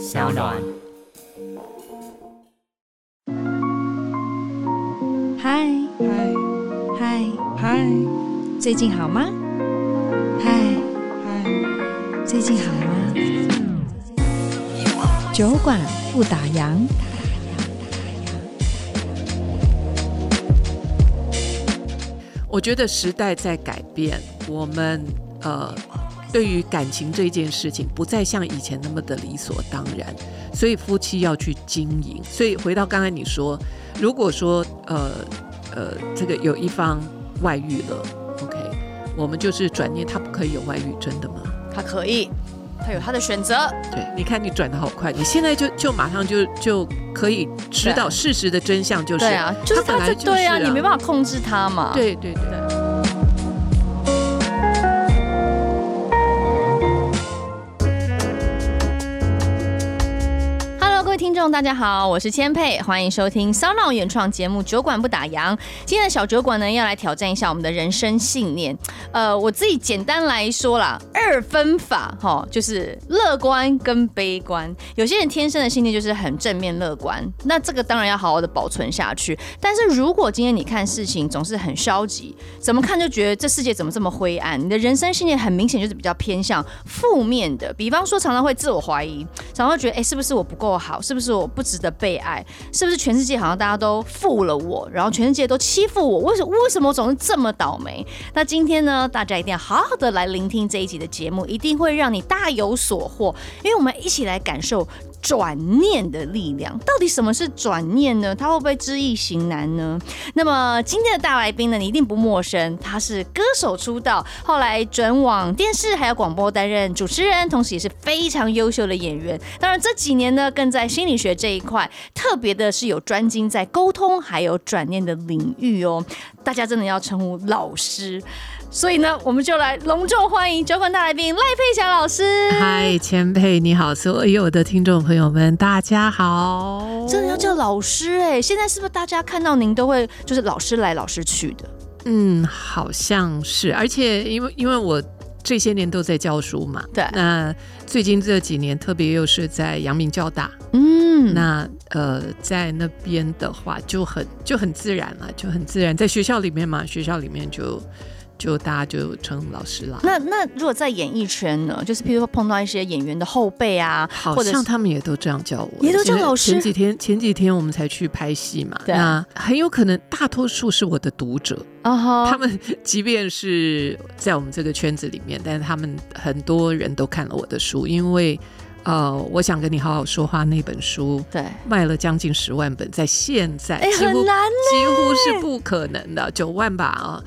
小暖。嗨嗨嗨嗨，最近好吗？嗨嗨，最近好吗？酒馆不打烊。我觉得时代在改变，我们呃，对于感情这件事情，不再像以前那么的理所当然，所以夫妻要去经营。所以回到刚才你说，如果说呃呃，这个有一方外遇了，OK，我们就是转念，他不可以有外遇，真的吗？他可以。他有他的选择，对，你看你转的好快，你现在就就马上就就可以知道事实的真相，就是对啊，就是他，他就是、啊、对啊，你没办法控制他嘛，对对对。众大家好，我是千佩，欢迎收听 SoundOn 原创节目《酒馆不打烊》。今天的小酒馆呢，要来挑战一下我们的人生信念。呃，我自己简单来说啦，二分法哈，就是乐观跟悲观。有些人天生的信念就是很正面乐观，那这个当然要好好的保存下去。但是如果今天你看事情总是很消极，怎么看就觉得这世界怎么这么灰暗，你的人生信念很明显就是比较偏向负面的。比方说，常常会自我怀疑，常常会觉得，哎，是不是我不够好？是不是我不值得被爱？是不是全世界好像大家都负了我，然后全世界都欺负我？为什么为什么我总是这么倒霉？那今天呢，大家一定要好好的来聆听这一集的节目，一定会让你大有所获，因为我们一起来感受。转念的力量，到底什么是转念呢？它会不会知易行难呢？那么今天的大来宾呢，你一定不陌生，他是歌手出道，后来转往电视还有广播担任主持人，同时也是非常优秀的演员。当然这几年呢，更在心理学这一块，特别的是有专精在沟通还有转念的领域哦。大家真的要称呼老师。所以呢，我们就来隆重欢迎酒馆大来宾赖佩霞老师。嗨，千佩你好，所有的听众朋友们，大家好。真的要叫老师哎，现在是不是大家看到您都会就是老师来老师去的？嗯，好像是。而且因为因为我这些年都在教书嘛，对。那最近这几年，特别又是在阳明交大，嗯，那呃在那边的话就很就很自然了，就很自然，在学校里面嘛，学校里面就。就大家就称老师了。那那如果在演艺圈呢？就是譬如说碰到一些演员的后辈啊，好像他们也都这样叫我，也都叫老师。前几天前几天我们才去拍戏嘛，对啊，那很有可能大多数是我的读者哦。Uh-huh. 他们即便是在我们这个圈子里面，但是他们很多人都看了我的书，因为呃，我想跟你好好说话那本书，对，卖了将近十万本，在现在哎、欸、很难，几乎是不可能的，九万吧啊。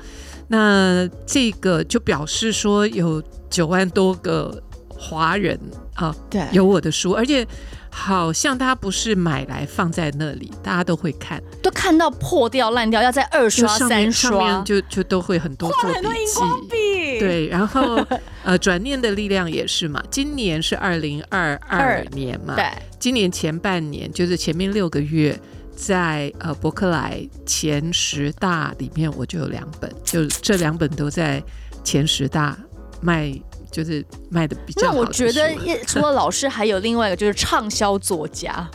那这个就表示说有九万多个华人啊，对，有我的书，而且好像他不是买来放在那里，大家都会看，都看到破掉烂掉，要在二刷三刷，就就都会很多做笔记，对，然后 呃，转念的力量也是嘛，今年是二零二二。年嘛，对，今年前半年就是前面六个月。在呃伯克莱前十大里面，我就有两本，就这两本都在前十大卖，就是卖的比较好。那我觉得，除了老师，还有另外一个就是畅销作家。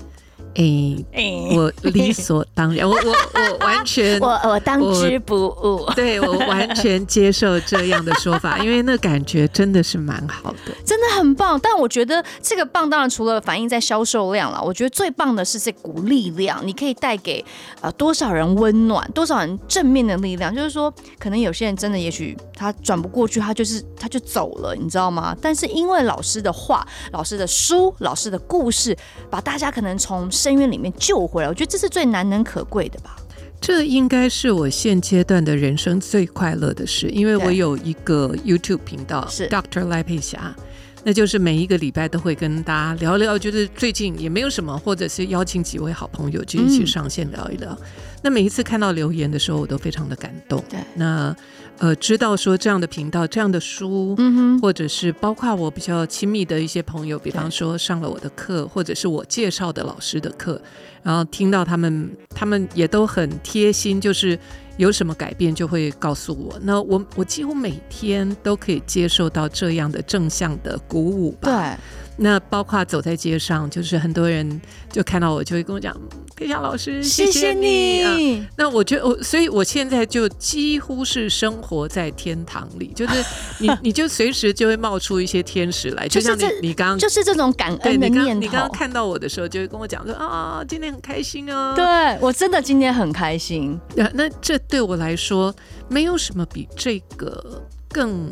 哎、我理所当然，我我我完全，我我当之不误，对，我完全接受这样的说法，因为那感觉真的是蛮好的，真的很棒。但我觉得这个棒，当然除了反映在销售量了，我觉得最棒的是这股力量，你可以带给呃多少人温暖，多少人正面的力量。就是说，可能有些人真的，也许他转不过去，他就是他就走了，你知道吗？但是因为老师的话、老师的书、老师的故事，把大家可能从深渊里面救回来，我觉得这是最难能可贵的吧。这应该是我现阶段的人生最快乐的事，因为我有一个 YouTube 频道，是 Dr. 赖佩霞，那就是每一个礼拜都会跟大家聊聊，就是最近也没有什么，或者是邀请几位好朋友就一起上线聊一聊。那每一次看到留言的时候，我都非常的感动。对，那。呃，知道说这样的频道、这样的书，嗯哼，或者是包括我比较亲密的一些朋友，比方说上了我的课，或者是我介绍的老师的课，然后听到他们，他们也都很贴心，就是有什么改变就会告诉我。那我我几乎每天都可以接受到这样的正向的鼓舞吧。对。那包括走在街上，就是很多人就看到我，就会跟我讲：“佩霞老师，谢谢你。谢谢你”啊，那我觉得我，所以我现在就几乎是生活在天堂里，就是 你，你就随时就会冒出一些天使来，就像你，你刚刚就是这种感恩的念头。你刚刚看到我的时候，就会跟我讲说：“啊，今天很开心啊。”对，我真的今天很开心。那那这对我来说，没有什么比这个更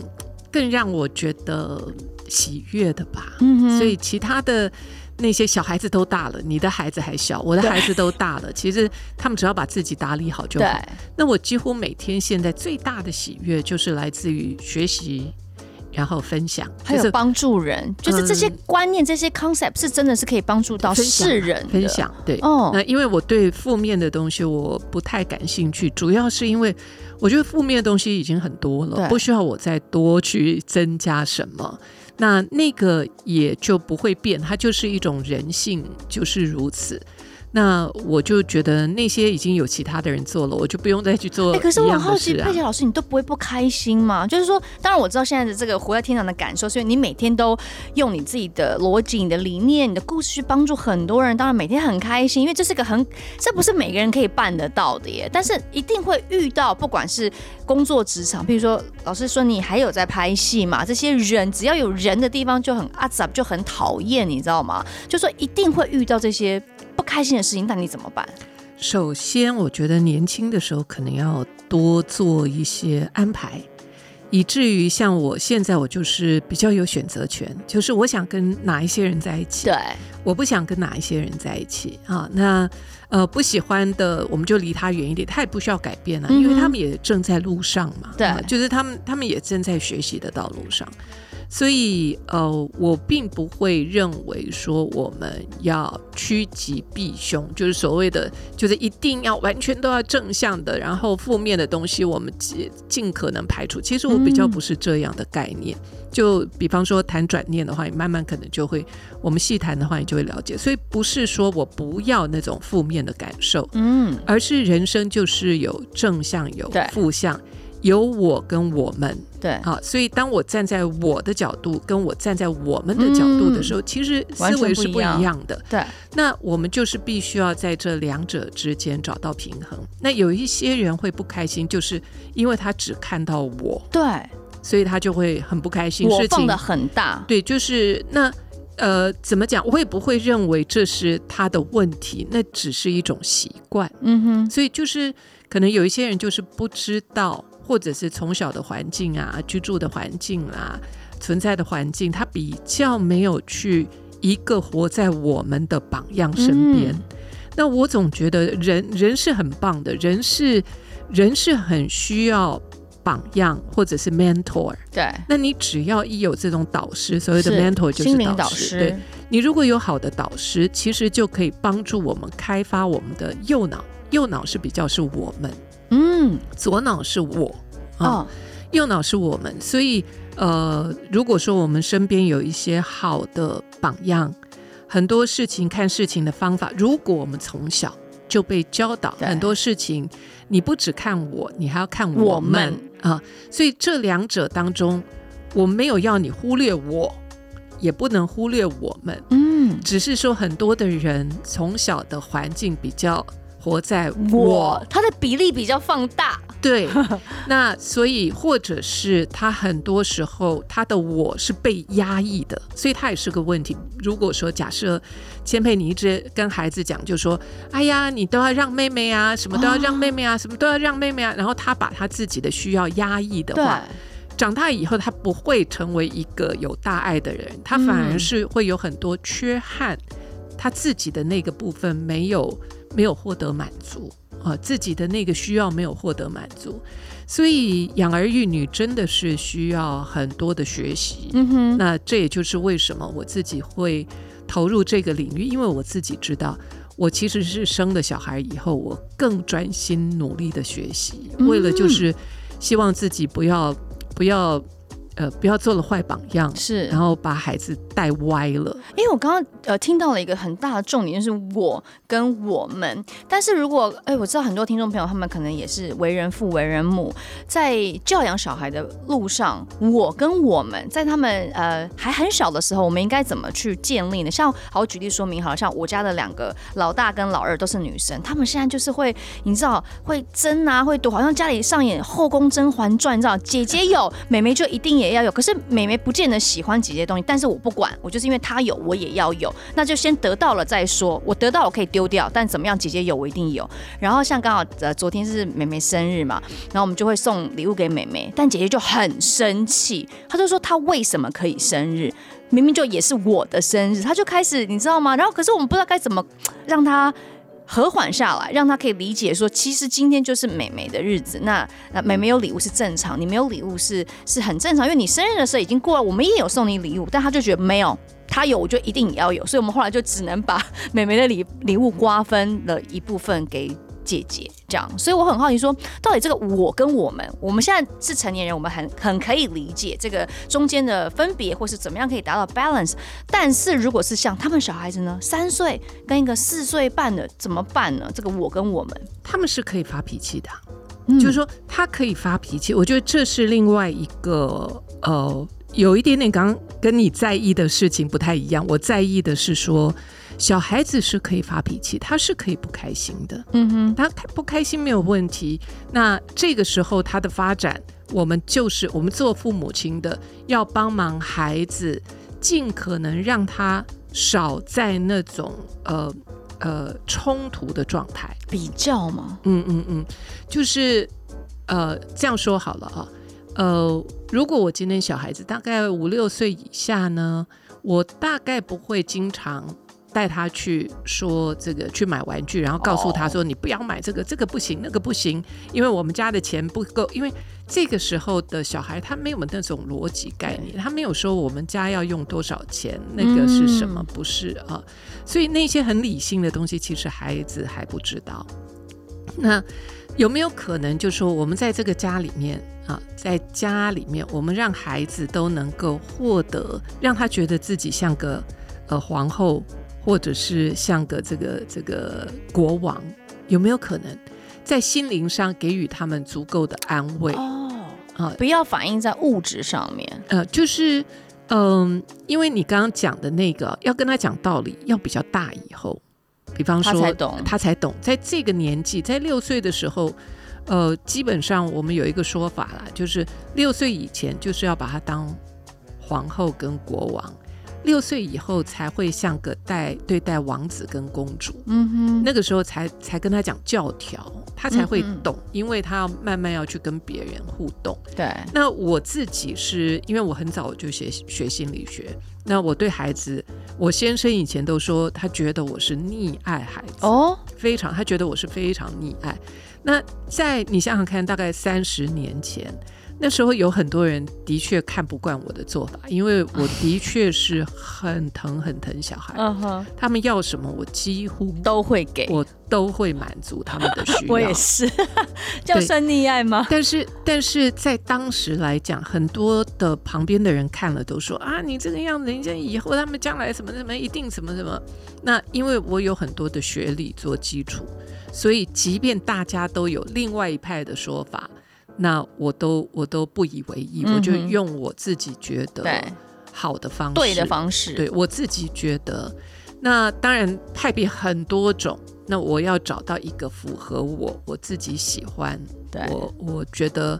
更让我觉得。喜悦的吧，嗯，所以其他的那些小孩子都大了，你的孩子还小，我的孩子都大了。其实他们只要把自己打理好就好。对。那我几乎每天现在最大的喜悦就是来自于学习，然后分享，还有帮助人，就是这些观念、这些 concept 是真的是可以帮助到世人分，分享。对，哦，那因为我对负面的东西我不太感兴趣，主要是因为我觉得负面的东西已经很多了，不需要我再多去增加什么。那那个也就不会变，它就是一种人性，就是如此。那我就觉得那些已经有其他的人做了，我就不用再去做、啊。哎、欸，可是我很好奇，佩奇老师，你都不会不开心吗？就是说，当然我知道现在的这个活在天堂的感受，所以你每天都用你自己的逻辑、你的理念、你的故事去帮助很多人，当然每天很开心，因为这是个很，这不是每个人可以办得到的耶。但是一定会遇到，不管是工作职场，比如说老师说你还有在拍戏嘛，这些人只要有人的地方就很阿杂，就很讨厌，你知道吗？就说一定会遇到这些。不开心的事情，那你怎么办？首先，我觉得年轻的时候可能要多做一些安排，以至于像我现在，我就是比较有选择权，就是我想跟哪一些人在一起，对，我不想跟哪一些人在一起啊。那呃，不喜欢的，我们就离他远一点，他也不需要改变啊，因为他们也正在路上嘛，对，就是他们，他们也正在学习的道路上。所以，呃，我并不会认为说我们要趋吉避凶，就是所谓的，就是一定要完全都要正向的，然后负面的东西我们尽尽可能排除。其实我比较不是这样的概念。嗯、就比方说谈转念的话，你慢慢可能就会，我们细谈的话，你就会了解。所以不是说我不要那种负面的感受，嗯，而是人生就是有正向有负向。有我跟我们，对，好，所以当我站在我的角度，跟我站在我们的角度的时候，嗯、其实思维是不一样的。对，那我们就是必须要在这两者之间找到平衡。那有一些人会不开心，就是因为他只看到我，对，所以他就会很不开心。我放的很大，对，就是那呃，怎么讲？我也不会认为这是他的问题，那只是一种习惯。嗯哼，所以就是可能有一些人就是不知道。或者是从小的环境啊，居住的环境啊，存在的环境，他比较没有去一个活在我们的榜样身边。嗯、那我总觉得人人是很棒的，人是人是很需要榜样或者是 mentor。对，那你只要一有这种导师，所谓的 mentor 就是导师。导师。对，你如果有好的导师，其实就可以帮助我们开发我们的右脑。右脑是比较是我们。嗯，左脑是我啊，哦、右脑是我们，所以呃，如果说我们身边有一些好的榜样，很多事情看事情的方法，如果我们从小就被教导很多事情，你不只看我，你还要看我们，我们啊，所以这两者当中，我没有要你忽略我，也不能忽略我们，嗯，只是说很多的人从小的环境比较。活在我，他的比例比较放大，对，那所以或者是他很多时候他的我是被压抑的，所以他也是个问题。如果说假设千佩你一直跟孩子讲，就说哎呀，你都要让妹妹啊，什么都要让妹妹啊，哦、什么都要让妹妹啊，然后他把他自己的需要压抑的话，对长大以后他不会成为一个有大爱的人，他反而是会有很多缺憾，嗯、他自己的那个部分没有。没有获得满足啊，自己的那个需要没有获得满足，所以养儿育女真的是需要很多的学习。嗯哼，那这也就是为什么我自己会投入这个领域，因为我自己知道，我其实是生了小孩以后，我更专心努力的学习，为了就是希望自己不要不要呃不要做了坏榜样，是，然后把孩子带歪了。因为我刚刚呃听到了一个很大的重点，就是我跟我们。但是如果哎，我知道很多听众朋友他们可能也是为人父、为人母，在教养小孩的路上，我跟我们在他们呃还很小的时候，我们应该怎么去建立呢？像好，举例说明好，像我家的两个老大跟老二都是女生，他们现在就是会，你知道会争啊，会赌，好像家里上演《后宫甄嬛传》，你知道姐姐有，妹妹就一定也要有。可是妹妹不见得喜欢姐姐的东西，但是我不管，我就是因为他有，我也要有，那就先得到了再说。我得到我可以丢掉，但怎么样，姐姐有我一定有。然后像刚好呃昨天是妹妹生日嘛，然后我们就会送礼物给妹妹，但姐姐就很生气，她就说她为什么可以生日，明明就也是我的生日，她就开始你知道吗？然后可是我们不知道该怎么让她。和缓下来，让他可以理解说，其实今天就是美美的日子。那那美美有礼物是正常，你没有礼物是是很正常，因为你生日的时候已经过了，我们也有送你礼物，但他就觉得没有，他有我就一定也要有，所以我们后来就只能把美美的礼礼物瓜分了一部分给。姐姐这样，所以我很好奇说，到底这个我跟我们，我们现在是成年人，我们很很可以理解这个中间的分别，或是怎么样可以达到 balance。但是如果是像他们小孩子呢，三岁跟一个四岁半的怎么办呢？这个我跟我们，他们是可以发脾气的，嗯、就是说他可以发脾气。我觉得这是另外一个呃，有一点点刚刚跟你在意的事情不太一样。我在意的是说。小孩子是可以发脾气，他是可以不开心的。嗯哼，他不开心没有问题。那这个时候他的发展，我们就是我们做父母亲的，要帮忙孩子，尽可能让他少在那种呃呃冲突的状态。比较吗？嗯嗯嗯，就是呃这样说好了啊。呃，如果我今天小孩子大概五六岁以下呢，我大概不会经常。带他去说这个去买玩具，然后告诉他说：“你不要买这个，这个不行，那个不行，因为我们家的钱不够。”因为这个时候的小孩他没有那种逻辑概念，他没有说我们家要用多少钱，那个是什么？不是啊，所以那些很理性的东西，其实孩子还不知道。那有没有可能，就说我们在这个家里面啊，在家里面，我们让孩子都能够获得，让他觉得自己像个呃皇后。或者是像个这个这个国王，有没有可能在心灵上给予他们足够的安慰？哦，啊，不要反映在物质上面。呃，就是，嗯，因为你刚刚讲的那个，要跟他讲道理，要比较大以后，比方说他才懂，他才懂，在这个年纪，在六岁的时候，呃，基本上我们有一个说法啦，就是六岁以前就是要把他当皇后跟国王。六岁以后才会像个待对待王子跟公主，嗯哼，那个时候才才跟他讲教条，他才会懂，嗯、因为他要慢慢要去跟别人互动。对，那我自己是因为我很早就学学心理学，那我对孩子，我先生以前都说他觉得我是溺爱孩子哦，非常，他觉得我是非常溺爱。那在你想想看，大概三十年前。那时候有很多人的确看不惯我的做法，因为我的确是很疼很疼小孩，嗯哼，他们要什么我几乎都会给，我都会满足他们的需 要。我也是，这样算溺爱吗？但是，但是在当时来讲，很多的旁边的人看了都说啊，你这个样子，人家以后他们将来什么什么一定什么什么。那因为我有很多的学历做基础，所以即便大家都有另外一派的说法。那我都我都不以为意，嗯、我就用我自己觉得好的方式，对的方式，对我自己觉得。那当然派别很多种，那我要找到一个符合我我自己喜欢，对我我觉得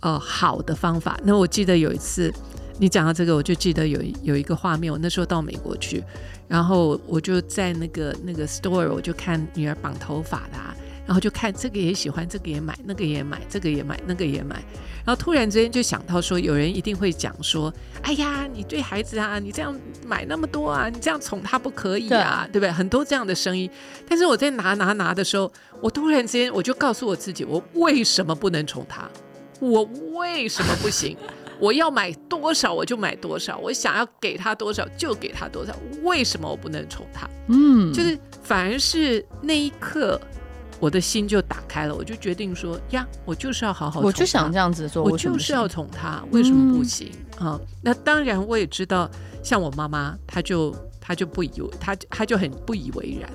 呃好的方法。那我记得有一次你讲到这个，我就记得有有一个画面，我那时候到美国去，然后我就在那个那个 store，我就看女儿绑头发的啊。然后就看这个也喜欢，这个也买，那个也买，这个也买，那个也买。然后突然之间就想到说，有人一定会讲说：“哎呀，你对孩子啊，你这样买那么多啊，你这样宠他不可以啊，对，对不对？”很多这样的声音。但是我在拿拿拿的时候，我突然之间我就告诉我自己：我为什么不能宠他？我为什么不行？我要买多少我就买多少，我想要给他多少就给他多少。为什么我不能宠他？嗯，就是反而是那一刻。我的心就打开了，我就决定说呀，我就是要好好，我就想这样子做，我就是要宠他，为什么不行啊、嗯？那当然，我也知道像我妈妈，她就她就不以为她她就很不以为然。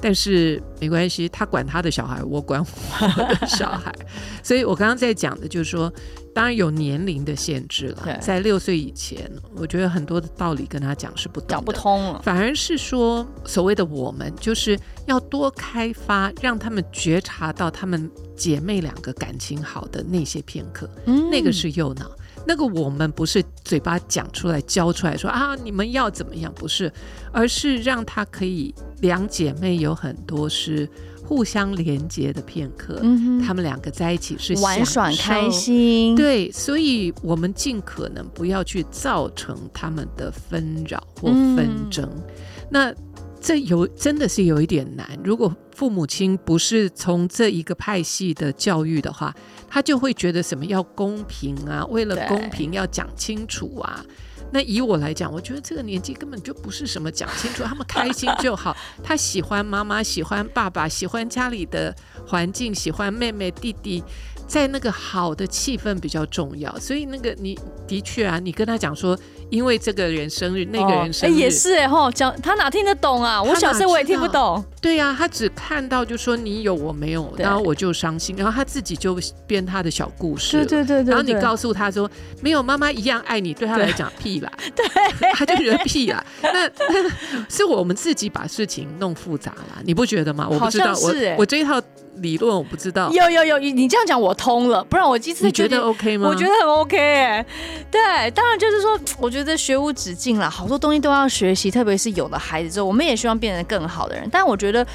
但是没关系，他管他的小孩，我管我的小孩。所以我刚刚在讲的就是说，当然有年龄的限制了。在六岁以前，我觉得很多的道理跟他讲是不讲不通了。反而是说，所谓的我们就是要多开发，让他们觉察到他们姐妹两个感情好的那些片刻，嗯、那个是右脑。那个我们不是嘴巴讲出来教出来说啊，你们要怎么样？不是，而是让他可以两姐妹有很多是互相连接的片刻，嗯，他们两个在一起是玩耍开心，对，所以我们尽可能不要去造成他们的纷扰或纷争。嗯、那这有真的是有一点难，如果父母亲不是从这一个派系的教育的话。他就会觉得什么要公平啊，为了公平要讲清楚啊。那以我来讲，我觉得这个年纪根本就不是什么讲清楚，他们开心就好。他喜欢妈妈，喜欢爸爸，喜欢家里的环境，喜欢妹妹弟弟。在那个好的气氛比较重要，所以那个你的确啊，你跟他讲说，因为这个人生日，那个人生日、哦欸、也是哎吼，讲他哪听得懂啊？我小时候我也听不懂。对呀、啊，他只看到就说你有我没有，然后我就伤心，然后他自己就编他的小故事。对对对，对，对，然后你告诉他说没有妈妈一样爱你，对他来讲屁啦。对，他就觉得屁啦。那那是我们自己把事情弄复杂了，你不觉得吗？我不知道，我我这一套。理论我不知道，有有有，你这样讲我通了，不然我第一次觉得，OK 吗？我觉得很 OK 哎，对，当然就是说，我觉得学无止境了，好多东西都要学习，特别是有了孩子之后，我们也希望变成更好的人。但我觉得，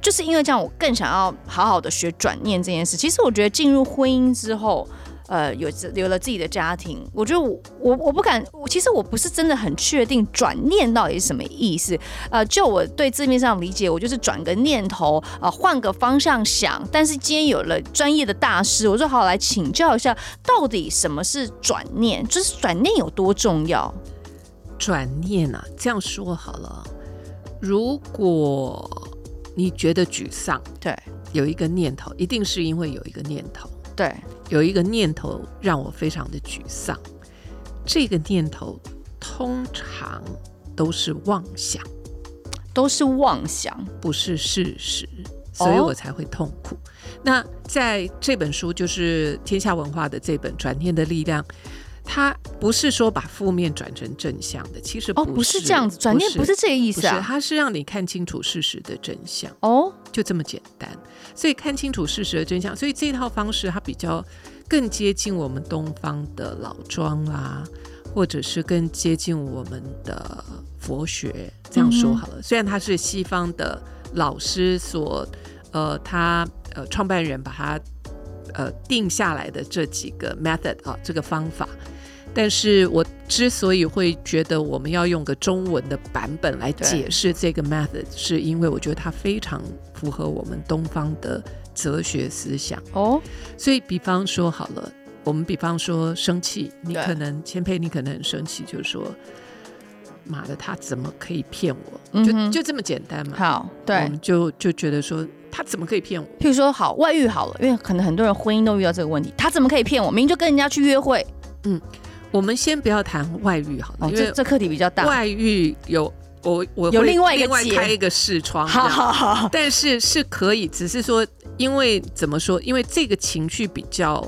就是因为这样，我更想要好好的学转念这件事。其实我觉得进入婚姻之后。呃，有有了自己的家庭，我觉得我我我不敢，其实我不是真的很确定转念到底是什么意思。呃，就我对字面上理解，我就是转个念头，呃，换个方向想。但是今天有了专业的大师，我就好好来请教一下，到底什么是转念？就是转念有多重要？转念啊，这样说好了，如果你觉得沮丧，对，有一个念头，一定是因为有一个念头。对，有一个念头让我非常的沮丧，这个念头通常都是妄想，都是妄想，不是事实，所以我才会痛苦。哦、那在这本书，就是天下文化的这本《转念的力量》。他不是说把负面转成正向的，其实不是，哦，不是这样子，转念不是这个意思啊，他是让你看清楚事实的真相哦，就这么简单。所以看清楚事实的真相，所以这套方式它比较更接近我们东方的老庄啦，或者是更接近我们的佛学。这样说好了，嗯、虽然他是西方的老师所呃，他呃创办人把他呃定下来的这几个 method 啊，这个方法。但是我之所以会觉得我们要用个中文的版本来解释这个 method，是因为我觉得它非常符合我们东方的哲学思想哦。所以，比方说好了，我们比方说生气，你可能千佩，你可能很生气，就是说，妈的，他怎么可以骗我？嗯、就就这么简单嘛。好，对，我们就就觉得说，他怎么可以骗我？譬如说，好，外遇好了，因为可能很多人婚姻都遇到这个问题，他怎么可以骗我？明明就跟人家去约会，嗯。我们先不要谈外遇好了，哦、因为这课题比较大。外遇有我我有另外另外开一个视窗，好好好。但是是可以，只是说因为怎么说？因为这个情绪比较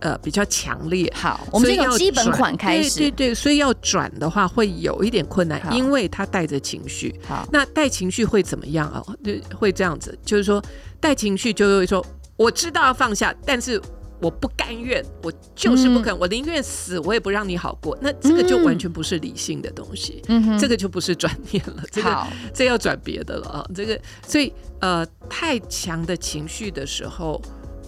呃比较强烈。好，我们从基本款开始。对对对，所以要转的话会有一点困难，因为他带着情绪。好，那带情绪会怎么样啊？就会这样子，就是说带情绪就会说我知道要放下，但是。我不甘愿，我就是不肯，嗯、我宁愿死，我也不让你好过。那这个就完全不是理性的东西，嗯、这个就不是转念了，这个这要转别的了啊。这个所以呃，太强的情绪的时候，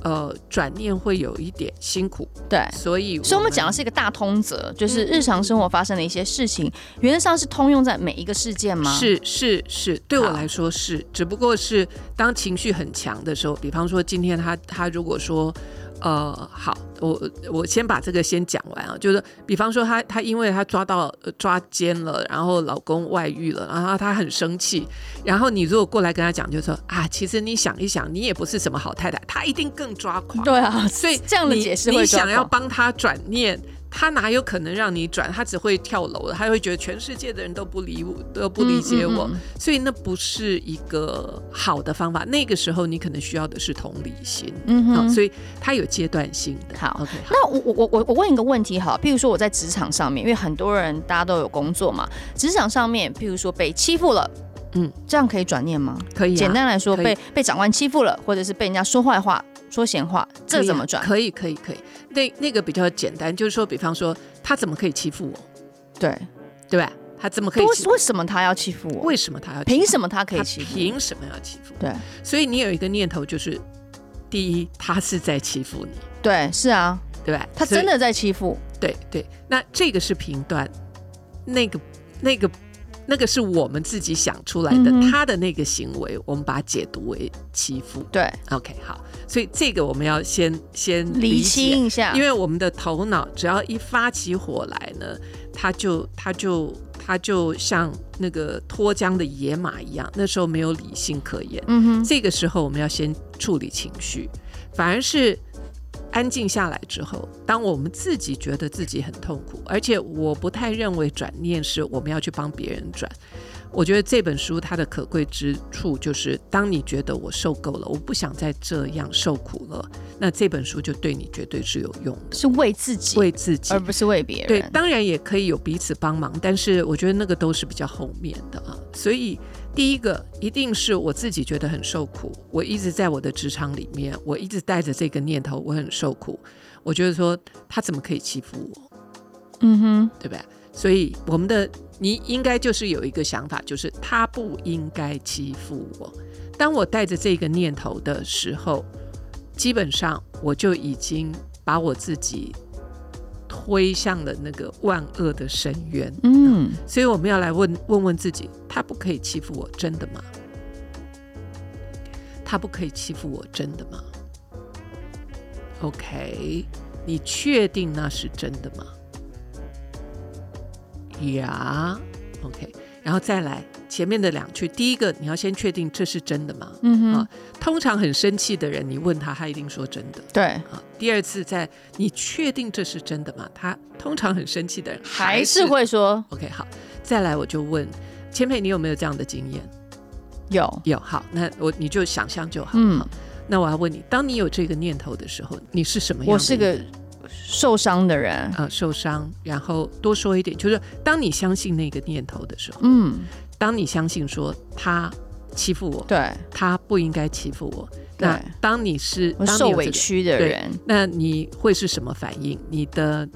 呃，转念会有一点辛苦。对，所以所以我们讲的是一个大通则，就是日常生活发生的一些事情，嗯、原则上是通用在每一个事件吗？是是是，对我来说是，只不过是当情绪很强的时候，比方说今天他他如果说。呃，好，我我先把这个先讲完啊，就是比方说她她因为她抓到抓奸了，然后老公外遇了，然后她很生气，然后你如果过来跟她讲，就说啊，其实你想一想，你也不是什么好太太，她一定更抓狂。对啊，所以这样的解释，你想要帮她转念。他哪有可能让你转？他只会跳楼了，他会觉得全世界的人都不理我，都不理解我，嗯嗯嗯，所以那不是一个好的方法。那个时候你可能需要的是同理心，嗯哼，所以他有阶段性的。好，OK，好，那我我我我问一个问题，哈，譬如说我在职场上面，因为很多人大家都有工作嘛，职场上面，譬如说被欺负了，嗯，这样可以转念吗？可以、啊，简单来说，被被长官欺负了，或者是被人家说坏话。说闲话，这怎么转？可以，可以，可以。那那个比较简单，就是说，比方说，他怎么可以欺负我？对，对吧？他怎么可以？为什么他要欺负我？为什么他要？凭什么他可以欺负？凭什么要欺负？对。所以你有一个念头，就是第一，他是在欺负你。对，是啊，对吧？他真的在欺负。对对。那这个是评断，那个那个。那个是我们自己想出来的，嗯、他的那个行为，我们把它解读为欺负。对，OK，好，所以这个我们要先先理清一下，因为我们的头脑只要一发起火来呢，他就他就他就像那个脱缰的野马一样，那时候没有理性可言。嗯哼，这个时候我们要先处理情绪，反而是。安静下来之后，当我们自己觉得自己很痛苦，而且我不太认为转念是我们要去帮别人转。我觉得这本书它的可贵之处就是，当你觉得我受够了，我不想再这样受苦了，那这本书就对你绝对是有用的，是为自己，为自己，而不是为别人。对，当然也可以有彼此帮忙，但是我觉得那个都是比较后面的啊，所以。第一个一定是我自己觉得很受苦，我一直在我的职场里面，我一直带着这个念头，我很受苦。我觉得说他怎么可以欺负我？嗯哼，对吧？所以我们的你应该就是有一个想法，就是他不应该欺负我。当我带着这个念头的时候，基本上我就已经把我自己。推向了那个万恶的深渊。嗯，嗯，所以我们要来问问问自己：他不可以欺负我，真的吗？他不可以欺负我，真的吗？OK，你确定那是真的吗？呀，OK，然后再来。前面的两句，第一个你要先确定这是真的吗？嗯哼，啊，通常很生气的人，你问他，他一定说真的。对，啊，第二次在你确定这是真的吗？他通常很生气的人还是会说。OK，好，再来我就问千佩，你有没有这样的经验？有，有。好，那我你就想象就好。嗯，那我要问你，当你有这个念头的时候，你是什么样？我是个受伤的人。啊，受伤。然后多说一点，就是当你相信那个念头的时候，嗯。当你相信说他欺负我，对，他不应该欺负我。那当你是受委屈的人，那你会是什么反应？你的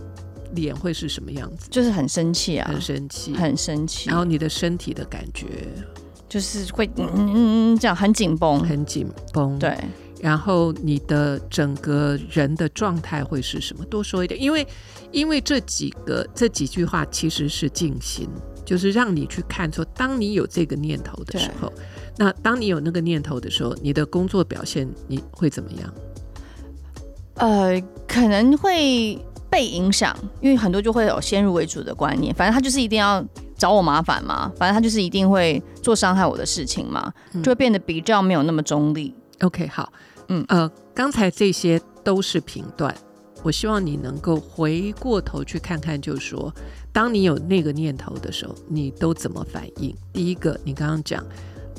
脸会是什么样子？就是很生气啊，很生气，很生气。然后你的身体的感觉就是会嗯嗯嗯这样很紧绷，很紧绷。对，然后你的整个人的状态会是什么？多说一点，因为因为这几个这几句话其实是静心。就是让你去看，说当你有这个念头的时候，那当你有那个念头的时候，你的工作表现你会怎么样？呃，可能会被影响，因为很多就会有先入为主的观念，反正他就是一定要找我麻烦嘛，反正他就是一定会做伤害我的事情嘛，就会变得比较没有那么中立。嗯、OK，好，嗯呃，刚才这些都是评断，我希望你能够回过头去看看，就是说。当你有那个念头的时候，你都怎么反应？第一个，你刚刚讲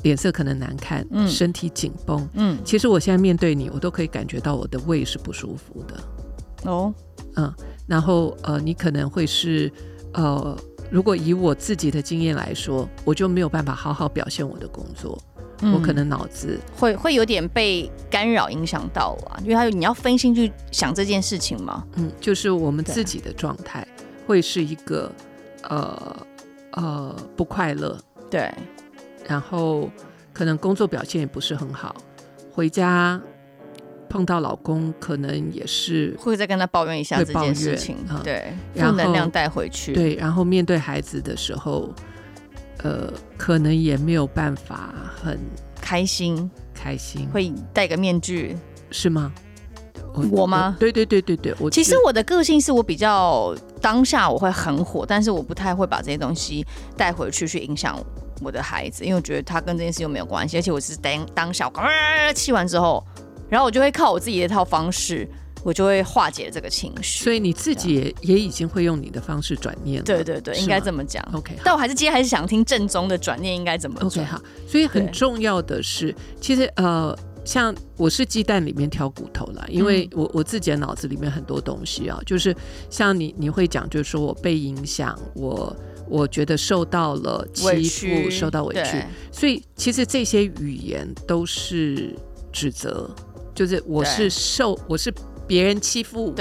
脸色可能难看，嗯、身体紧绷，嗯，其实我现在面对你，我都可以感觉到我的胃是不舒服的。哦，嗯，然后呃，你可能会是呃，如果以我自己的经验来说，我就没有办法好好表现我的工作，嗯、我可能脑子会会有点被干扰影响到啊，因为还有你要分心去想这件事情嘛。嗯，就是我们自己的状态。会是一个呃呃不快乐，对，然后可能工作表现也不是很好，回家碰到老公可能也是会再跟他抱怨一下这件事情，嗯、对，负能量带回去，对，然后面对孩子的时候，呃，可能也没有办法很开心，开心。会戴个面具，是吗？我吗？对对对对对，我其实我的个性是我比较当下我会很火，但是我不太会把这些东西带回去去影响我的孩子，因为我觉得他跟这件事又没有关系，而且我是当当下，气完之后，然后我就会靠我自己的一套方式，我就会化解这个情绪。所以你自己也也已经会用你的方式转念了。对对对，应该这么讲。OK，但我还是今天还是想听正宗的转念应该怎么做。OK，好。所以很重要的是，其实呃。像我是鸡蛋里面挑骨头了，因为我我自己的脑子里面很多东西啊，就是像你你会讲，就是说我被影响，我我觉得受到了欺负，受到委屈，所以其实这些语言都是指责，就是我是受我是别人欺负我，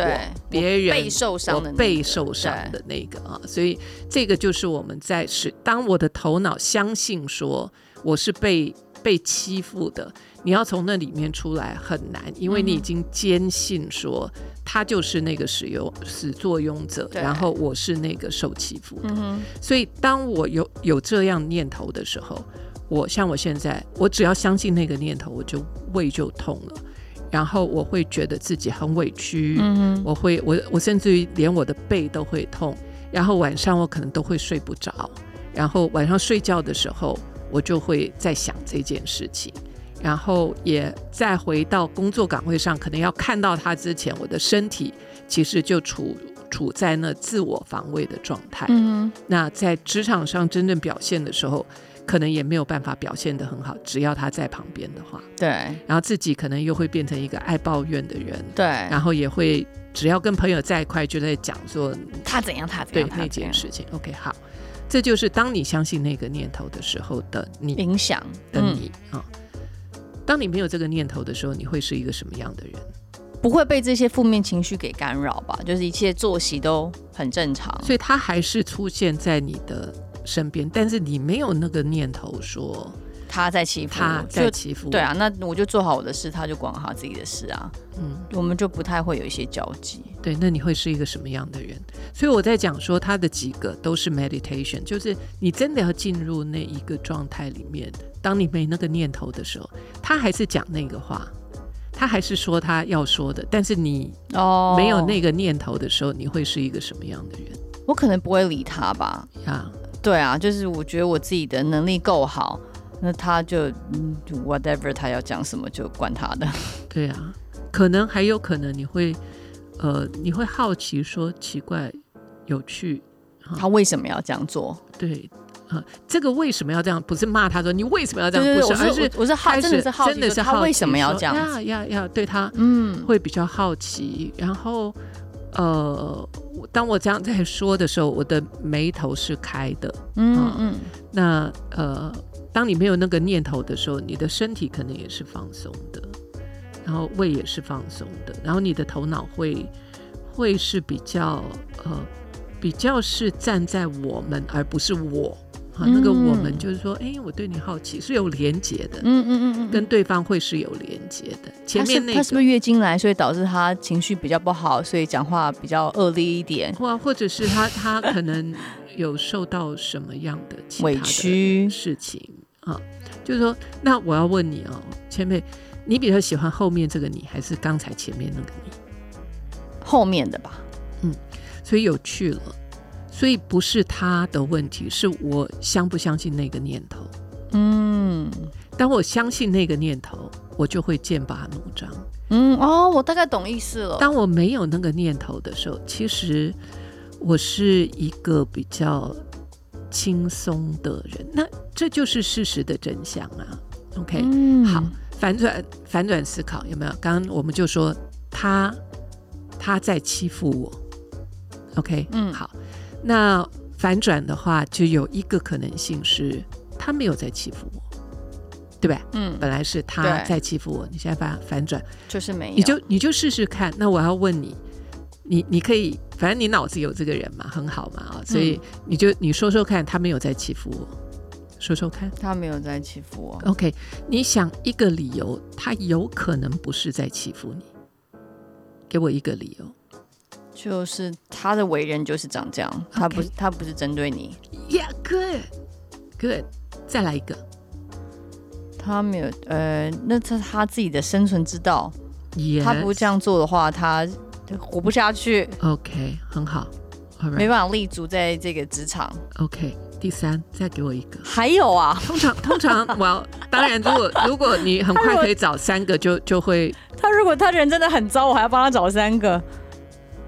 别人被受伤的被受伤的那个啊，所以这个就是我们在是当我的头脑相信说我是被被欺负的。你要从那里面出来很难，因为你已经坚信说他就是那个使用始作俑者，然后我是那个受欺负的。所以当我有有这样念头的时候，我像我现在，我只要相信那个念头，我就胃就痛了，然后我会觉得自己很委屈，我会我我甚至于连我的背都会痛，然后晚上我可能都会睡不着，然后晚上睡觉的时候，我就会在想这件事情。然后也再回到工作岗位上，可能要看到他之前，我的身体其实就处处在那自我防卫的状态。嗯，那在职场上真正表现的时候，可能也没有办法表现得很好。只要他在旁边的话，对。然后自己可能又会变成一个爱抱怨的人，对。然后也会只要跟朋友在一块，就在讲说他怎样，他怎样，对那件事情。OK，好，这就是当你相信那个念头的时候的你影响的你啊。嗯当你没有这个念头的时候，你会是一个什么样的人？不会被这些负面情绪给干扰吧？就是一切作息都很正常，所以他还是出现在你的身边，但是你没有那个念头说他在欺负，他在欺负。对啊，那我就做好我的事，他就管好他自己的事啊。嗯，我们就不太会有一些交集。对，那你会是一个什么样的人？所以我在讲说，他的几个都是 meditation，就是你真的要进入那一个状态里面。当你没那个念头的时候，他还是讲那个话，他还是说他要说的。但是你哦没有那个念头的时候，你会是一个什么样的人？我可能不会理他吧。啊，对啊，就是我觉得我自己的能力够好，那他就 whatever 他要讲什么就管他的。对啊，可能还有可能你会呃你会好奇说奇怪有趣，他为什么要这样做？对。啊，这个为什么要这样？不是骂他说你为什么要这样？不是，我是，而是我是好，真的是好奇，真的是好奇，他为什么要这样？要要要对他，嗯，会比较好奇。然后，呃，当我这样在说的时候，我的眉头是开的，嗯嗯。那呃，当你没有那个念头的时候，你的身体可能也是放松的，然后胃也是放松的，然后你的头脑会会是比较呃，比较是站在我们而不是我。啊，那个我们就是说，哎、我对你好奇是有连接的，嗯嗯嗯嗯，跟对方会是有连接的。前面那个、他是不是月经来，所以导致他情绪比较不好，所以讲话比较恶劣一点，或或者是他他可能有受到什么样的委屈事情啊？就是说，那我要问你哦，前辈，你比较喜欢后面这个你，还是刚才前面那个你？后面的吧，嗯，所以有趣了。所以不是他的问题，是我相不相信那个念头。嗯，当我相信那个念头，我就会剑拔弩张。嗯，哦，我大概懂意思了。当我没有那个念头的时候，其实我是一个比较轻松的人。那这就是事实的真相啊。OK，嗯，好，反转反转思考有没有？刚刚我们就说他他在欺负我。OK，嗯，好。那反转的话，就有一个可能性是，他没有在欺负我，对吧？嗯，本来是他在欺负我，你现在反反转，就是没有，你就你就试试看。那我要问你，你你可以，反正你脑子有这个人嘛，很好嘛啊，所以你就你说说看，他没有在欺负我，说说看，他没有在欺负我。OK，你想一个理由，他有可能不是在欺负你，给我一个理由。就是他的为人就是长这样.他不是他不是针对你。Yeah, good, good。再来一个，他没有呃，那他他自己的生存之道。Yes. 他不这样做的话，他活不下去。OK，很好 right. 没办法立足在这个职场。OK，第三，再给我一个。还有啊，通常通常我要当然，如果如果你很快可以找三个就，就就会。他如果他人真的很糟，我还要帮他找三个。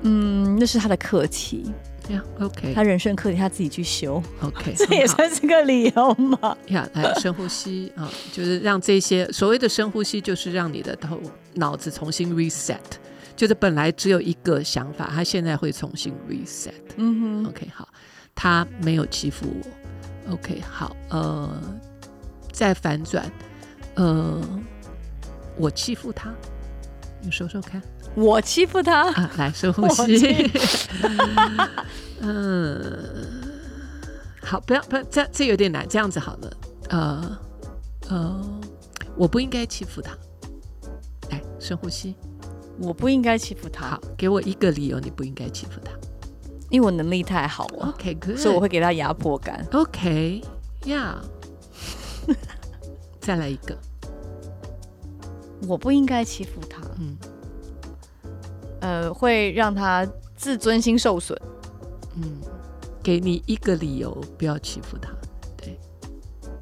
嗯，那是他的课题。呀、yeah，OK。他人生课题他自己去修。OK，这也算是个理由嘛？呀，来深呼吸 啊，就是让这些所谓的深呼吸，就是让你的头脑子重新 reset。就是本来只有一个想法，他现在会重新 reset。嗯哼，OK，好，他没有欺负我。OK，好，呃，再反转，呃，我欺负他，你说说看。我欺负他啊！来深呼吸。嗯，好，不要不要，这这有点难，这样子好了。呃呃，我不应该欺负他。来深呼吸。我不应该欺负他。好，给我一个理由，你不应该欺负他。因为我能力太好了。OK，good。所以我会给他压迫感。OK，Yeah。再来一个。我不应该欺负他。嗯。呃，会让他自尊心受损。嗯，给你一个理由，不要欺负他。对，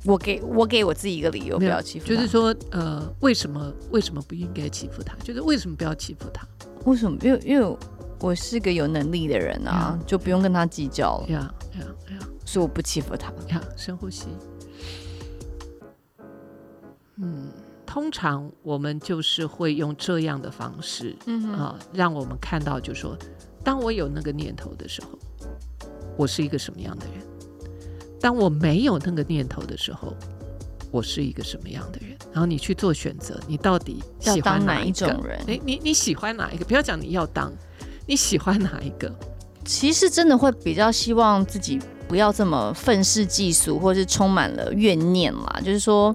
我给我给我自己一个理由，不要欺负他。就是说，呃，为什么为什么不应该欺负他？就是为什么不要欺负他？为什么？因为因为我是个有能力的人啊，yeah. 就不用跟他计较了。呀呀呀！所以我不欺负他。呀、yeah，深呼吸。嗯。通常我们就是会用这样的方式，嗯啊，让我们看到，就说，当我有那个念头的时候，我是一个什么样的人；当我没有那个念头的时候，我是一个什么样的人。然后你去做选择，你到底喜欢哪一种人？你，你你喜欢哪一个？不要讲你要当，你喜欢哪一个？其实真的会比较希望自己不要这么愤世嫉俗，或是充满了怨念啦。就是说。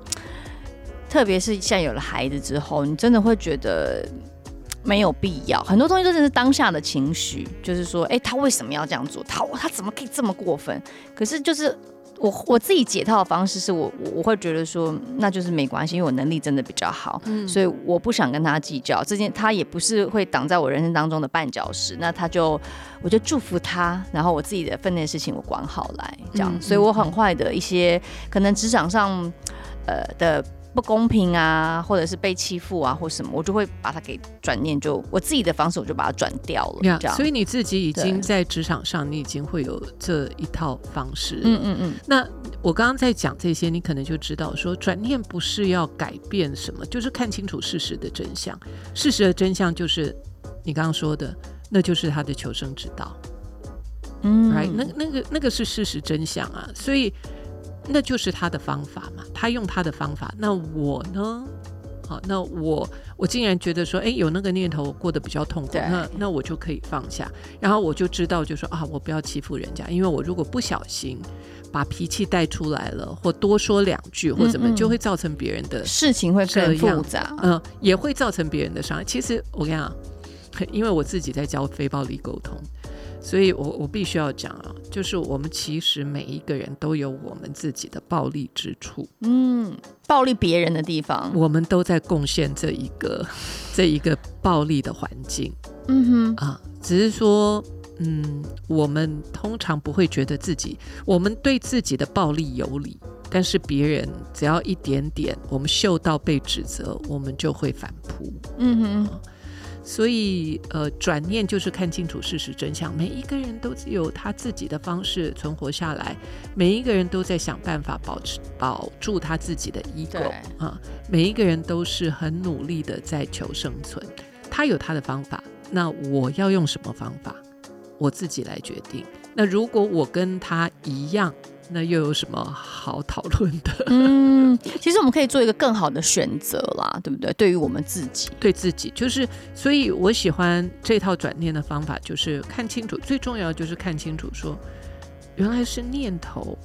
特别是现在有了孩子之后，你真的会觉得没有必要。很多东西都是当下的情绪，就是说，哎，他为什么要这样做？他他怎么可以这么过分？可是就是我我自己解套的方式是我我会觉得说，那就是没关系，因为我能力真的比较好，嗯，所以我不想跟他计较。这件他也不是会挡在我人生当中的绊脚石，那他就我就祝福他，然后我自己的分内事情我管好来，这样。嗯，所以我很坏的一些可能职场上呃的。不公平啊，或者是被欺负啊，或什么，我就会把它给转念，就我自己的方式，我就把它转掉了。Yeah, 这样，所以你自己已经在职场上，你已经会有这一套方式。嗯嗯嗯。那我刚刚在讲这些，你可能就知道说，转念不是要改变什么，就是看清楚事实的真相。事实的真相就是你刚刚说的，那就是他的求生之道。嗯，right，那那个那个是事实真相啊，所以。那就是他的方法嘛，他用他的方法。那我呢？好，那我我竟然觉得说，哎，有那个念头我过得比较痛苦，那那我就可以放下，然后我就知道，就说啊，我不要欺负人家，因为我如果不小心把脾气带出来了，或多说两句，或怎么，就会造成别人的事情会更复杂，嗯，也会造成别人的伤害。其实我跟你讲，因为我自己在教非暴力沟通。所以我，我我必须要讲啊，就是我们其实每一个人都有我们自己的暴力之处，嗯，暴力别人的地方，我们都在贡献这一个 这一个暴力的环境，嗯哼。啊，只是说，嗯，我们通常不会觉得自己，我们对自己的暴力有理，但是别人只要一点点，我们嗅到被指责，我们就会反扑，嗯哼。啊所以，呃，转念就是看清楚事实真相。每一个人都有他自己的方式存活下来，每一个人都在想办法保持保住他自己的 ego 啊。每一个人都是很努力的在求生存。他有他的方法，那我要用什么方法，我自己来决定。那如果我跟他一样，那又有什么好讨论的？嗯，其实我们可以做一个更好的选择啦，对不对？对于我们自己，对自己，就是，所以我喜欢这套转念的方法，就是看清楚，最重要就是看清楚说，说原来是念头，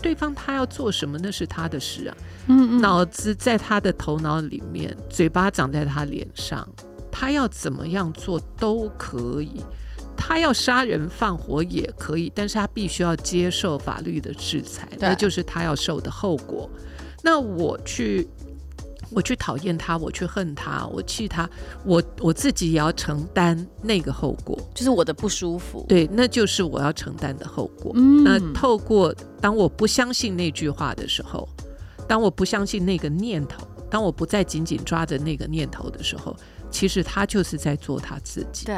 对方他要做什么那是他的事啊，嗯，嗯，脑子在他的头脑里面，嘴巴长在他脸上，他要怎么样做都可以。他要杀人放火也可以，但是他必须要接受法律的制裁，那就是他要受的后果。那我去，我去讨厌他，我去恨他，我气他，我我自己也要承担那个后果，就是我的不舒服。对，那就是我要承担的后果。嗯，那透过当我不相信那句话的时候，当我不相信那个念头，当我不再紧紧抓着那个念头的时候，其实他就是在做他自己。对。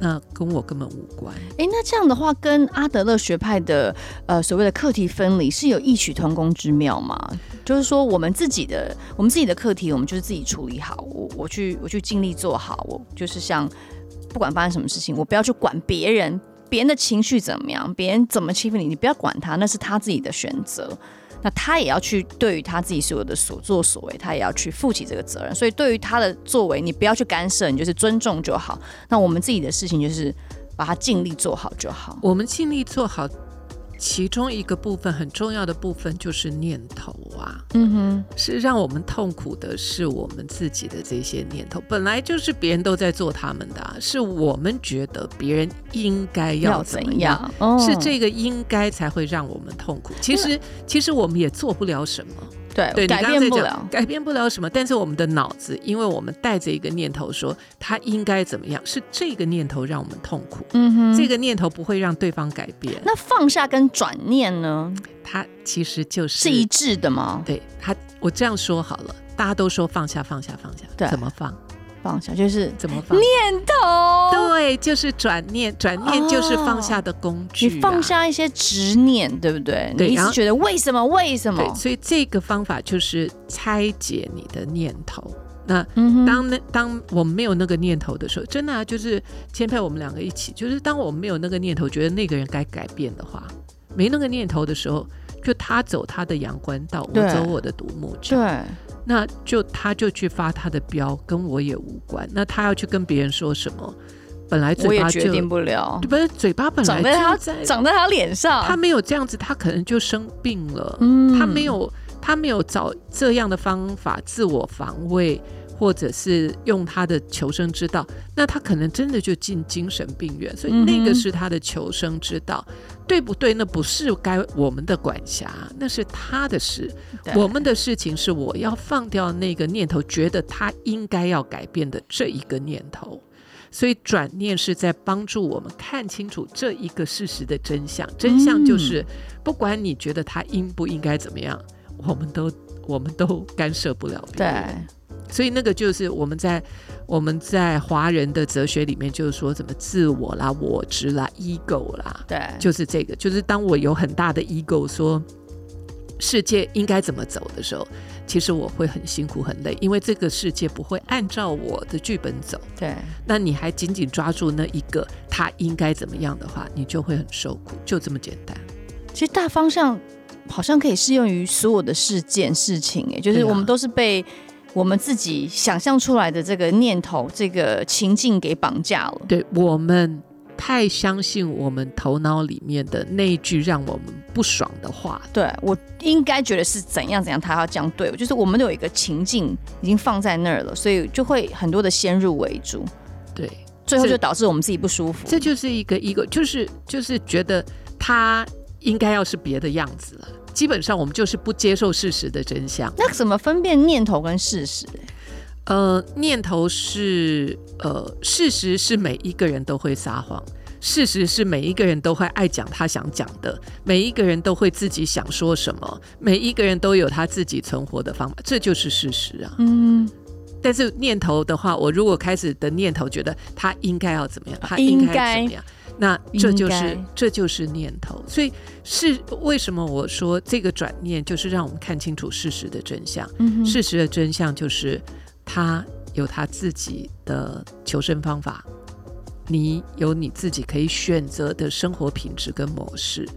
那跟我根本无关。哎，那这样的话，跟阿德勒学派的呃所谓的课题分离是有异曲同工之妙吗？就是说，我们自己的我们自己的课题，我们就是自己处理好。我我去我去尽力做好。我就是像不管发生什么事情，我不要去管别人，别人的情绪怎么样，别人怎么欺负你，你不要管他，那是他自己的选择。那他也要去对于他自己所有的所作所为，他也要去负起这个责任。所以对于他的作为，你不要去干涉，你就是尊重就好。那我们自己的事情就是把它尽力做好就好。我们尽力做好。其中一个部分很重要的部分就是念头啊，嗯哼，是让我们痛苦的是我们自己的这些念头，本来就是别人都在做他们的，啊，是我们觉得别人应该要怎么样，样哦，是这个应该才会让我们痛苦。其实，其实我们也做不了什么。对，对，改变不了，改变不了什么。但是我们的脑子，因为我们带着一个念头说他应该怎么样，是这个念头让我们痛苦。嗯哼，这个念头不会让对方改变。那放下跟转念呢？它其实就是是一致的吗？对，他，我这样说好了，大家都说放下，放下，放下，对，怎么放？放下就是怎么放？念头，对，就是转念，转念就是放下的工具，啊哦。你放下一些执念，对不对？对，你一直觉得为什么？为什么？对，所以这个方法就是拆解你的念头。那当那当我们没有那个念头的时候，真的啊，就是牵配我们两个一起，就是当我们没有那个念头，觉得那个人该改变的话，没那个念头的时候，就他走他的阳关道，我走我的独木桥。对。那就他就去发他的标，跟我也无关。那他要去跟别人说什么，本来嘴巴就决定不了，不是嘴巴本来就在长在他长在他脸上，他没有这样子，他可能就生病了。嗯，他没有他没有找这样的方法自我防卫。或者是用他的求生之道，那他可能真的就进精神病院，所以那个是他的求生之道，嗯、对不对？那不是该我们的管辖，那是他的事。我们的事情是我要放掉那个念头，觉得他应该要改变的这一个念头。所以转念是在帮助我们看清楚这一个事实的真相。真相就是，不管你觉得他应不应该怎么样，我们都我们都干涉不了别人。对。所以那个就是我们在我们在华人的哲学里面，就是说什么自我啦、我执啦、ego 啦，对，就是这个，就是当我有很大的 ego，说世界应该怎么走的时候，其实我会很辛苦、很累，因为这个世界不会按照我的剧本走。对，那你还紧紧抓住那一个他应该怎么样的话，你就会很受苦，就这么简单。其实大方向好像可以适用于所有的事件、事情，哎，就是我们都是被。我们自己想象出来的这个念头、这个情境给绑架了。对，我们太相信我们头脑里面的那一句让我们不爽的话。对，我应该觉得是怎样怎样，他要这样对我，就是我们都有一个情境已经放在那儿了，所以就会很多的先入为主。对，最后就导致我们自己不舒服。这就是一个一个，就是就是觉得他应该要是别的样子了。基本上我们就是不接受事实的真相。那怎么分辨念头跟事实？呃，念头是呃，事实是每一个人都会撒谎，事实是每一个人都会爱讲他想讲的，每一个人都会自己想说什么，每一个人都有他自己存活的方法，这就是事实啊。嗯。但是念头的话，我如果开始的念头觉得他应该要怎么样，他应该怎么样。那这就是这就是念头，所以是为什么我说这个转念就是让我们看清楚事实的真相。嗯、事实的真相就是他有他自己的求生方法，你有你自己可以选择的生活品质跟模式。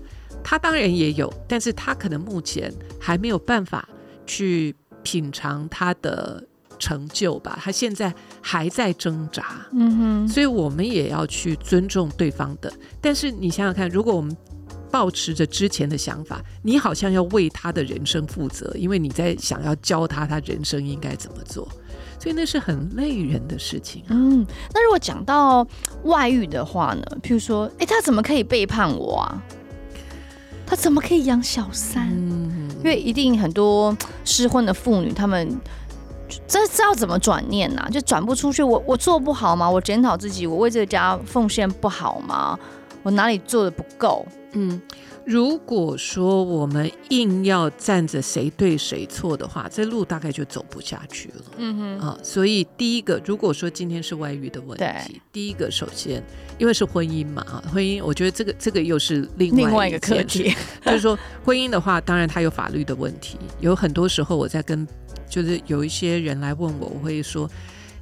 他当然也有，但是他可能目前还没有办法去品尝他的。成就吧，他现在还在挣扎，嗯哼，所以我们也要去尊重对方的。但是你想想看，如果我们抱持着之前的想法，你好像要为他的人生负责，因为你在想要教他他人生应该怎么做，所以那是很累人的事情啊。嗯，那如果讲到外遇的话呢？譬如说，哎，他怎么可以背叛我啊？他怎么可以养小三？嗯，因为一定很多失婚的妇女，他们。这知道怎么转念呢、啊？就转不出去。我我做不好吗？我检讨自己，我为这个家奉献不好吗？我哪里做的不够？嗯，如果说我们硬要站着谁对谁错的话，这路大概就走不下去了。嗯哼啊，所以第一个，如果说今天是外遇的问题，第一个首先，因为是婚姻嘛啊，婚姻，我觉得这个这个又是另外，另外一个课题，就是说婚姻的话，当然它有法律的问题，有很多时候我在跟，就是有一些人来问我，我会说。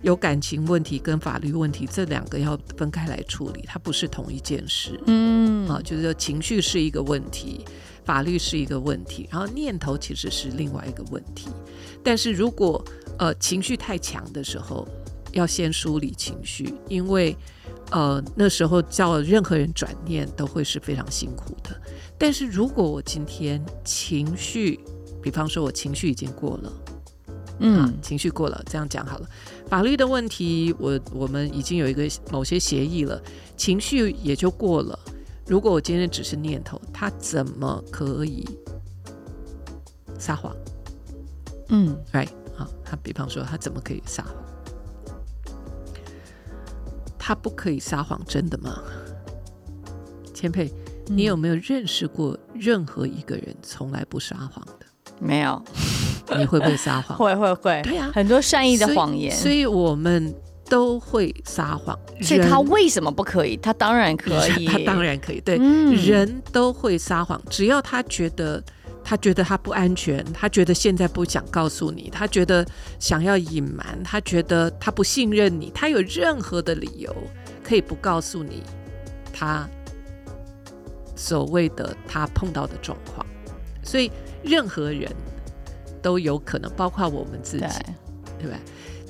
有感情问题跟法律问题这两个要分开来处理，它不是同一件事。嗯，啊，就是说情绪是一个问题，法律是一个问题，然后念头其实是另外一个问题。但是如果呃情绪太强的时候，要先梳理情绪，因为呃那时候叫任何人转念都会是非常辛苦的。但是如果我今天情绪，比方说我情绪已经过了。嗯，情绪过了，这样讲好了。法律的问题，我我们已经有一个某些协议了，情绪也就过了。如果我今天只是念头，他怎么可以撒谎？嗯，right 啊，他比方说，他怎么可以撒谎？他不可以撒谎，真的吗？千佩，你有没有认识过任何一个人从来不撒谎的？没有。你会不会撒谎？会会会，对呀、啊，很多善意的谎言所，所以我们都会撒谎。所以他为什么不可以？他当然可以，他当然可以。对，嗯、人都会撒谎，只要他觉得他觉得他不安全，他觉得现在不想告诉你，他觉得想要隐瞒，他觉得他不信任你，他有任何的理由可以不告诉你他所谓的他碰到的状况。所以任何人。都有可能，包括我们自己，对，对不对？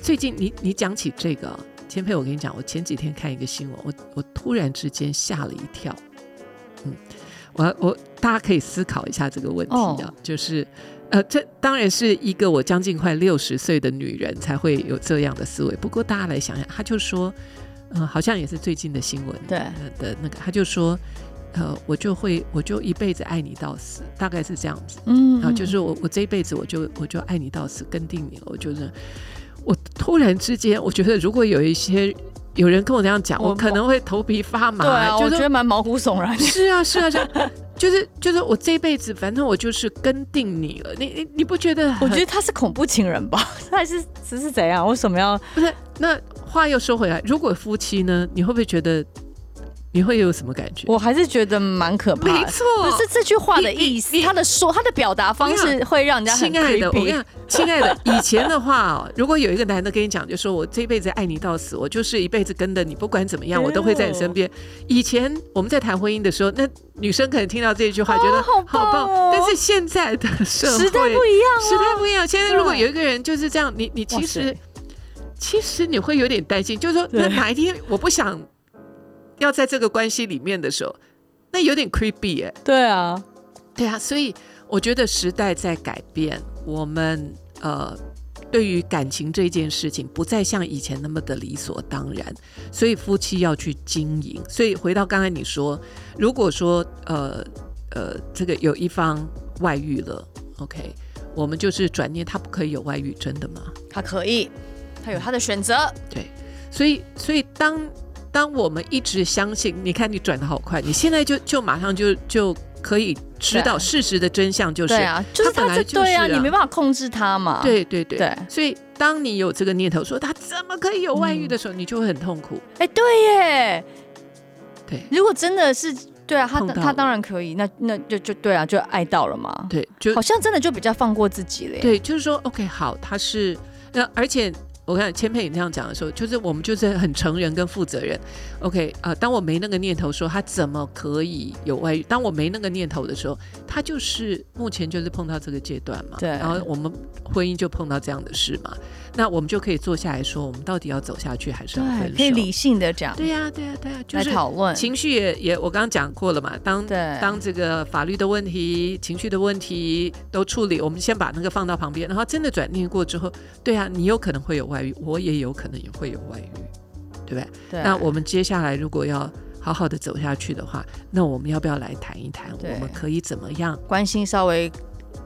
最近你你讲起这个，千佩，我跟你讲，我前几天看一个新闻，我我突然之间吓了一跳。嗯，我我大家可以思考一下这个问题啊，哦、就是呃，这当然是一个我将近快六十岁的女人才会有这样的思维。不过大家来想想，她就说，嗯、呃，好像也是最近的新闻，对的那个，她就说。呃，我就会，我就一辈子爱你到死，大概是这样子。嗯，啊，就是我，我这一辈子我就我就爱你到死，跟定你了。我就是，我突然之间，我觉得如果有一些有人跟我这样讲，我，我可能会头皮发麻。对啊，就是、我觉得蛮毛骨悚然。是啊，是啊，是啊，就是就是我这一辈子，反正我就是跟定你了。你你你不觉得？我觉得他是恐怖情人吧？他还是只是怎样？为什么要？不是，那话又说回来，如果夫妻呢？你会不会觉得？你会有什么感觉？我还是觉得蛮可怕的。没错，可是这句话的意思，他的说，他的表达方式会让人家很。亲爱的，我跟你讲，亲爱的，以前的话哦，如果有一个男的跟你讲，就说我这辈子爱你到死，我就是一辈子跟着你，不管怎么样，我都会在你身边。以前我们在谈婚姻的时候，那女生可能听到这句话，觉得好棒。但是现在的社会，时代不一样，时代不一样。现在如果有一个人就是这样，你你其实其实你会有点担心，就是说，那哪一天我不想。要在这个关系里面的时候，那有点 creepy 哎。对啊，对啊，所以我觉得时代在改变，我们呃，对于感情这件事情不再像以前那么的理所当然，所以夫妻要去经营。所以回到刚才你说，如果说呃呃，这个有一方外遇了，OK，我们就是转念，他不可以有外遇，真的吗？他可以，他有他的选择。对，所以所以当。当我们一直相信，你看你转的好快，你现在就就马上就就可以知道事实的真相，就是对啊，就是他本来就是啊，你没办法控制他嘛。对对对，对，所以当你有这个念头说他怎么可以有外遇的时候，嗯、你就会很痛苦。哎，对耶，对，如果真的是对啊，他他当然可以，那那就就对啊，就爱到了嘛。对，就好像真的就比较放过自己了。对，就是说，OK，好，他是那而且。我看千佩你这样讲的时候，就是我们就是很成人跟负责任。OK 啊、呃，当我没那个念头说他怎么可以有外遇，当我没那个念头的时候，他就是目前就是碰到这个阶段嘛。对。然后我们婚姻就碰到这样的事嘛，那我们就可以坐下来说，我们到底要走下去还是要分手？可以理性的讲。对呀、啊，对呀、啊，对呀、啊，就是讨论情绪也也，我刚刚讲过了嘛。当当这个法律的问题、情绪的问题都处理，我们先把那个放到旁边，然后真的转念过之后，对啊，你有可能会有外遇，我也有。可能也会有外遇，对不对？对。那我们接下来如果要好好的走下去的话，那我们要不要来谈一谈？我们可以怎么样？关心稍微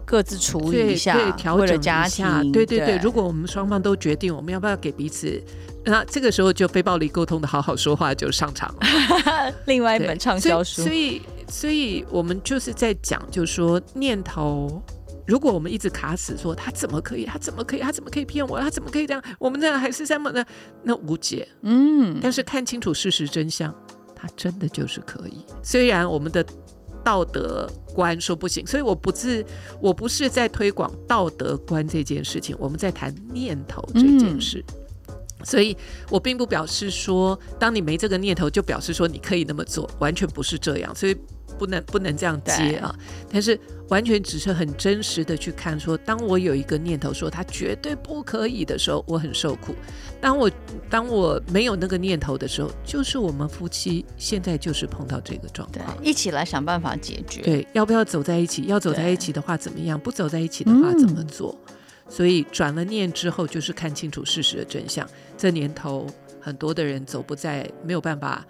各自处理一下，对，调整一下。对对对，对。如果我们双方都决定，我们要不要给彼此？那这个时候就非暴力沟通的好好说话就上场了。另外一本畅销书。所以，所以我们就是在讲，就是说念头，如果我们一直卡死，说他怎么可以，他怎么可以，他怎么可以骗我，他怎么可以这样？我们那还是这么呢，那无解。嗯，但是看清楚事实真相，他真的就是可以。虽然我们的道德观说不行，所以我不是我不是在推广道德观这件事情，我们在谈念头这件事。嗯所以我并不表示说，当你没这个念头，就表示说你可以那么做，完全不是这样。所以不能不能这样接啊。但是完全只是很真实的去看说，当我有一个念头说他绝对不可以的时候，我很受苦。当我当我没有那个念头的时候，就是我们夫妻现在就是碰到这个状况，一起来想办法解决。对，要不要走在一起？要走在一起的话怎么样？不走在一起的话怎么做？嗯所以转了念之后，就是看清楚事实的真相。这年头，很多的人走不在，没有办法，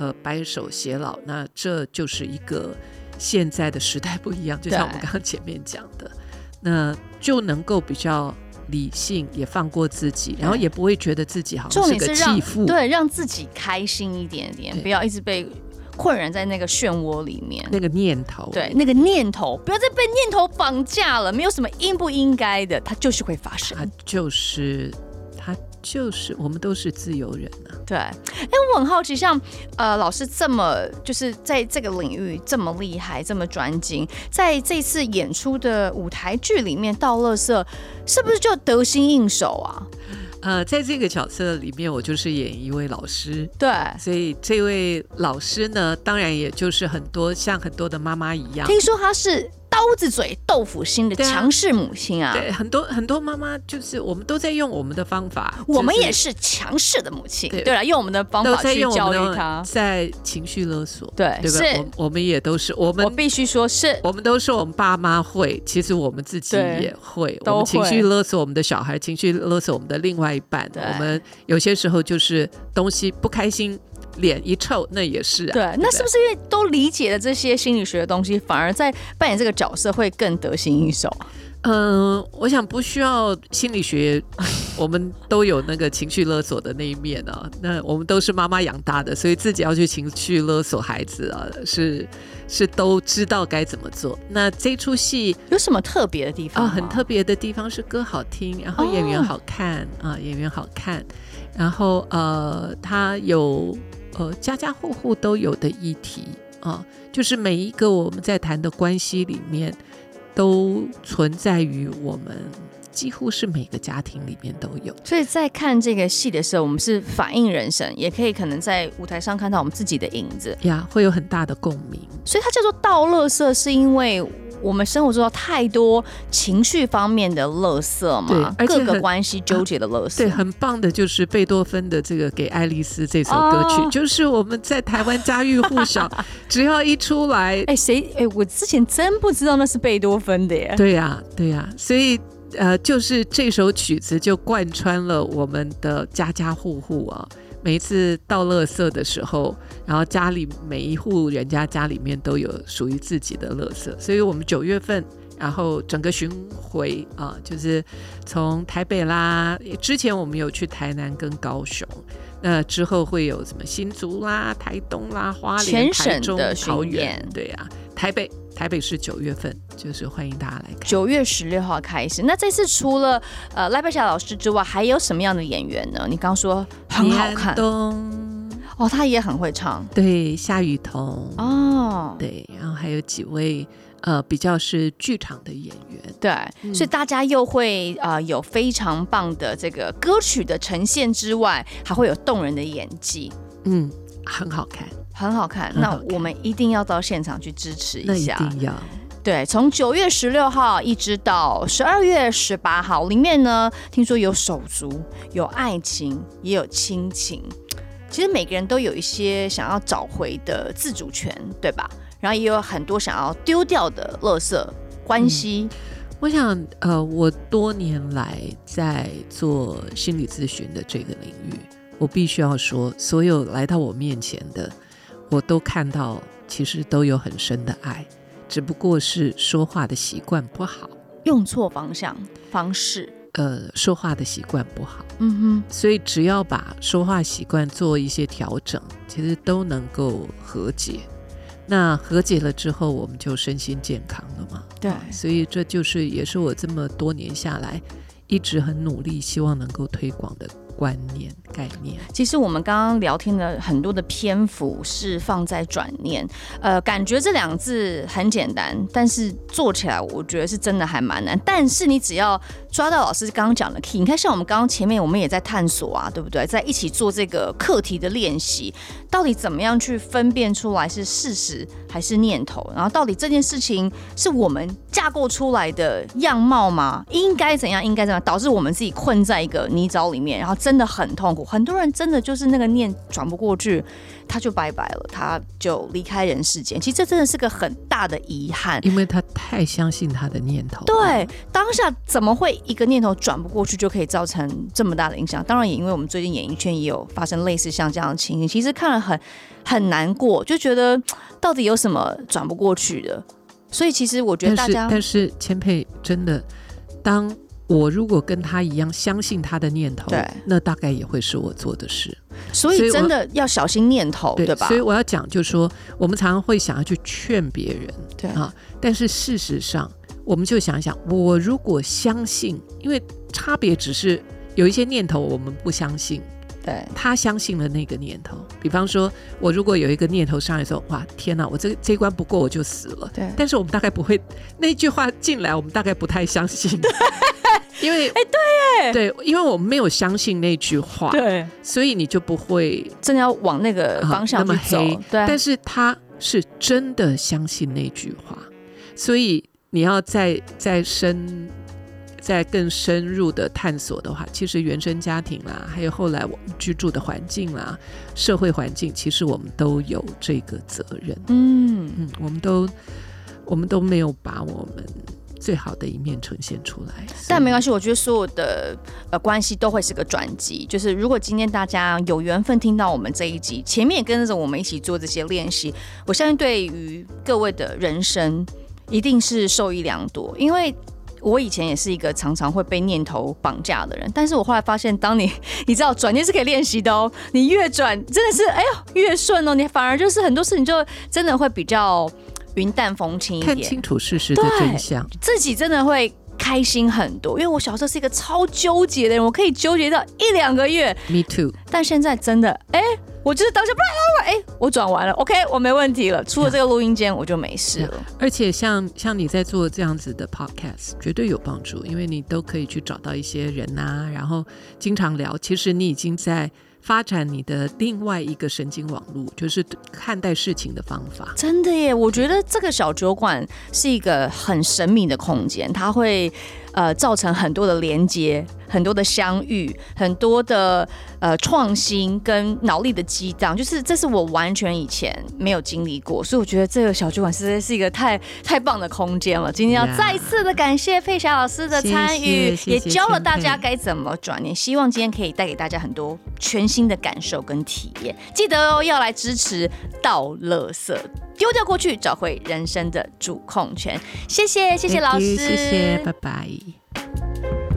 呃，白首偕老。那这就是一个现在的时代不一样，就像我们刚刚前面讲的，那就能够比较理性，也放过自己，然后也不会觉得自己好像是个弃妇。对，让自己开心一点点，不要一直被。困扰在那个漩涡里面，那个念头，对，那个念头，不要再被念头绑架了。没有什么应不应该的，它就是会发生。它就是，它就是，我们都是自由人啊。对，哎，我很好奇，像呃，老师这么就是在这个领域这么厉害，这么专精，在这次演出的舞台剧里面，倒乐色是不是就得心应手啊？呃，在这个角色里面，我就是演一位老师，对，所以这位老师呢，当然也就是很多像很多的妈妈一样，听说他是。刀子嘴豆腐心的强势母亲啊，对，对，很多很多妈妈就是我们都在用我们的方法，就是、我们也是强势的母亲，对，对了，用我们的方法去教育他，在情绪勒索，对，对吧？是。我，我们也都是我们，我必须说是，我们都是我们爸妈会，其实我们自己也会，我们情绪勒索我们的小孩，情绪勒索我们的另外一半，我们有些时候就是东西不开心。脸一臭，那也是啊。对，那是不是因为都理解了这些心理学的东西，反而在扮演这个角色会更得心应手？嗯、呃，我想不需要心理学，我们都有那个情绪勒索的那一面啊。那我们都是妈妈养大的，所以自己要去情绪勒索孩子啊，是是都知道该怎么做。那这出戏有什么特别的地方？啊，很特别的地方是歌好听，然后演员好看、哦、啊，演员好看，然后呃，他有。呃，家家户户都有的议题啊，就是每一个我们在谈的关系里面，都存在于我们几乎是每个家庭里面都有。所以在看这个戏的时候，我们是反映人生，也可以可能在舞台上看到我们自己的影子呀，会有很大的共鸣。所以它叫做倒乐色，是因为。我们生活中太多情绪方面的乐色嘛，各个关系纠结的垃圾。对，很棒的，就是贝多芬的这个《给爱丽丝》这首歌曲，哦、就是我们在台湾家喻户晓，只要一出来，哎，谁？哎，我之前真不知道那是贝多芬的耶。对呀、啊，对呀、啊，所以呃，就是这首曲子就贯穿了我们的家家户户啊。每一次倒垃圾的时候，然后家里每一户人家家里面都有属于自己的垃圾，所以我们九月份，然后整个巡回啊，就是从台北啦，之前我们有去台南跟高雄，那之后会有什么新竹啦、台东啦、花莲、台中、桃园，对呀、啊，台北。台北市九月份，就是欢迎大家来看。九月十六号开始，那这次除了呃赖佩霞老师之外，还有什么样的演员呢？你刚刚说很好看，哦，他也很会唱，对，夏雨桐哦，对，然后还有几位呃比较是剧场的演员，对，嗯、所以大家又会啊、呃、有非常棒的这个歌曲的呈现之外，还会有动人的演技，嗯，很好看。很好看，那我们一定要到现场去支持一下。一定要。对，从九月十六号一直到十二月十八号，里面呢，听说有手足，有爱情，也有亲情。其实每个人都有一些想要找回的自主权，对吧？然后也有很多想要丢掉的垃圾关系。嗯，我想，呃，我多年来在做心理咨询的这个领域，我必须要说，所有来到我面前的。我都看到，其实都有很深的爱，只不过是说话的习惯不好，用错方向方式，呃，说话的习惯不好，嗯哼，所以只要把说话习惯做一些调整，其实都能够和解。那和解了之后，我们就身心健康了嘛。对，所以这就是也是我这么多年下来一直很努力，希望能够推广的。观念概念，其实我们刚刚聊天的很多的篇幅是放在转念，呃，感觉这两个字很简单，但是做起来我觉得是真的还蛮难。但是你只要抓到老师刚刚讲的 key，你看像我们刚刚前面我们也在探索啊，对不对？在一起做这个课题的练习，到底怎么样去分辨出来是事实还是念头？然后到底这件事情是我们架构出来的样貌吗？应该怎样？应该怎样？导致我们自己困在一个泥沼里面，然后真的很痛苦。很多人真的就是那个念转不过去，他就拜拜了，他就离开人世间。其实这真的是个很大的遗憾，因为他太相信他的念头。对，当下怎么会一个念头转不过去就可以造成这么大的影响？当然也因为我们最近演艺圈也有发生类似像这样的情形，其实看了很很难过，就觉得到底有什么转不过去的？所以其实我觉得大家，但是千佩真的当。我如果跟他一样相信他的念头，对，那大概也会是我做的事。所以真的要小心念头，对，对吧？所以我要讲，就是说，我们常常会想要去劝别人，对啊。但是事实上，我们就想一想，我如果相信，因为差别只是有一些念头我们不相信。对，他相信了那个念头，比方说，我如果有一个念头上来说，哇，天哪，我这这一关不过我就死了。对，但是我们大概不会那句话进来，我们大概不太相信。对，因为 哎，对耶，对，因为我们没有相信那句话，对，所以你就不会真的要往那个方向去走。对，但是他是真的相信那句话，所以你要再再深。再更深入的探索的话，其实原生家庭啦，还有后来我们居住的环境啦，社会环境，其实我们都有这个责任。嗯嗯，我们都我们都没有把我们最好的一面呈现出来。但没关系，我觉得所有的呃关系都会是个转机。就是如果今天大家有缘分听到我们这一集，前面也跟着我们一起做这些练习，我相信对于各位的人生一定是受益良多，因为。我以前也是一个常常会被念头绑架的人，但是我后来发现，当你你知道转念是可以练习的哦，你越转真的是哎呦越顺哦，你反而就是很多事情就真的会比较云淡风轻一点，看清楚事实的真相，自己真的会开心很多。因为我小时候是一个超纠结的人，我可以纠结到一两个月，Me too，但现在真的哎。我就是当下，哎，我转完了，OK，我没问题了。出了这个录音间，我就没事了。而且像像你在做这样子的 podcast，绝对有帮助，因为你都可以去找到一些人呐、啊，然后经常聊。其实你已经在发展你的另外一个神经网络，就是看待事情的方法。真的耶，我觉得这个小酒馆是一个很神秘的空间，它会呃造成很多的连接。很多的相遇，很多的呃创新跟脑力的激荡，就是这是我完全以前没有经历过，所以我觉得这个小酒馆实在是一个太太棒的空间了。今天要再次的感谢佩霞老师的参与，也教了大家该怎么转念。希望今天可以带给大家很多全新的感受跟体验。记得哦，要来支持倒垃圾，丢掉过去，找回人生的主控权。谢谢，谢谢老师，谢谢，拜拜。